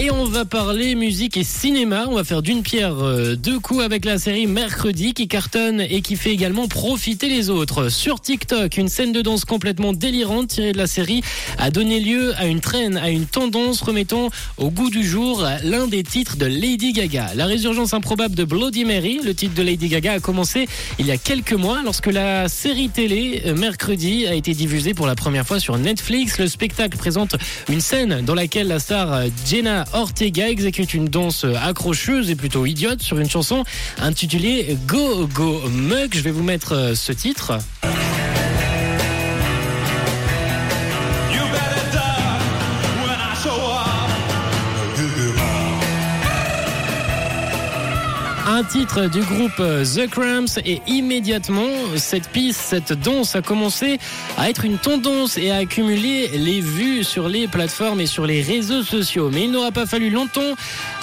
Et on va parler musique et cinéma. On va faire d'une pierre euh, deux coups avec la série Mercredi qui cartonne et qui fait également profiter les autres. Sur TikTok, une scène de danse complètement délirante tirée de la série a donné lieu à une traîne, à une tendance remettant au goût du jour l'un des titres de Lady Gaga. La résurgence improbable de Bloody Mary, le titre de Lady Gaga, a commencé il y a quelques mois lorsque la série télé euh, Mercredi a été diffusée pour la première fois sur Netflix. Le spectacle présente une scène dans laquelle la star euh, Jenna Ortega exécute une danse accrocheuse et plutôt idiote sur une chanson intitulée Go Go Mug. Je vais vous mettre euh, ce titre. Un titre du groupe euh, The Cramps et immédiatement cette piste, cette danse a commencé à être une tendance et à accumuler les vues sur les plateformes et sur les réseaux sociaux. Mais il n'aura pas fallu longtemps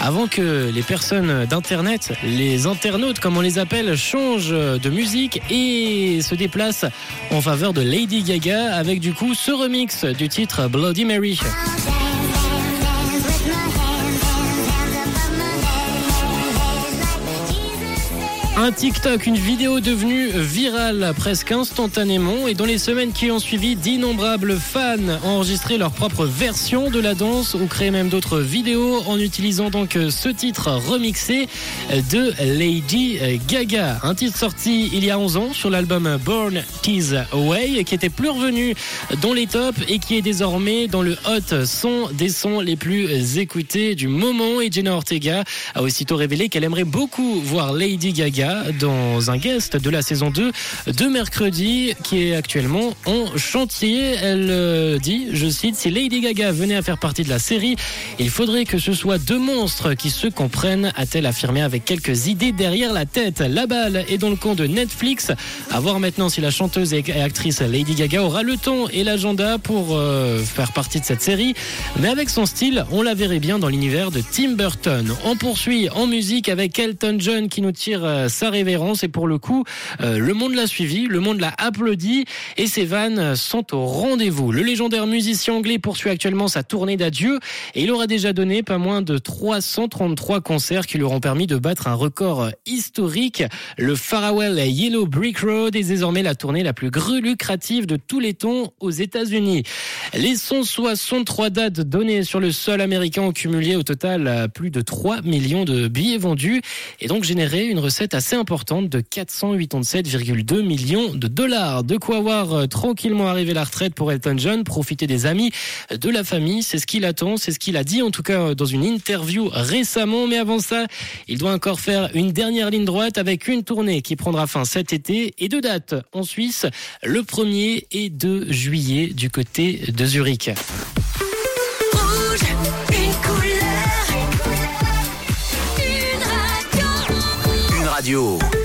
avant que les personnes d'internet, les internautes comme on les appelle, changent de musique et se déplacent en faveur de Lady Gaga avec du coup ce remix du titre Bloody Mary. Un TikTok, une vidéo devenue virale presque instantanément et dans les semaines qui ont suivi, d'innombrables fans ont enregistré leur propre version de la danse ou créé même d'autres vidéos en utilisant donc ce titre remixé de Lady Gaga. Un titre sorti il y a 11 ans sur l'album Born Tease Away qui était plus revenu dans les tops et qui est désormais dans le hot son des sons les plus écoutés du moment et Jenna Ortega a aussitôt révélé qu'elle aimerait beaucoup voir Lady Gaga dans un guest de la saison 2 de mercredi qui est actuellement en chantier. Elle euh, dit, je cite, si Lady Gaga venait à faire partie de la série, il faudrait que ce soit deux monstres qui se comprennent, a-t-elle affirmé avec quelques idées derrière la tête. La balle est dans le camp de Netflix. À voir maintenant si la chanteuse et actrice Lady Gaga aura le temps et l'agenda pour euh, faire partie de cette série. Mais avec son style, on la verrait bien dans l'univers de Tim Burton. On poursuit en musique avec Elton John qui nous tire euh, sa révérence et pour le coup, euh, le monde l'a suivi, le monde l'a applaudi et ses vannes sont au rendez-vous. Le légendaire musicien anglais poursuit actuellement sa tournée d'adieu et il aura déjà donné pas moins de 333 concerts qui lui auront permis de battre un record historique. Le Farewell Yellow Brick Road est désormais la tournée la plus lucrative de tous les temps aux États-Unis. Les 163 dates données sur le sol américain ont cumulé au total plus de 3 millions de billets vendus et donc généré une recette assez importante de 487,2 millions de dollars. De quoi voir euh, tranquillement arriver la retraite pour Elton John, profiter des amis, de la famille, c'est ce qu'il attend, c'est ce qu'il a dit en tout cas euh, dans une interview récemment. Mais avant ça, il doit encore faire une dernière ligne droite avec une tournée qui prendra fin cet été et deux dates en Suisse, le 1er et 2 juillet du côté de Zurich. Radio.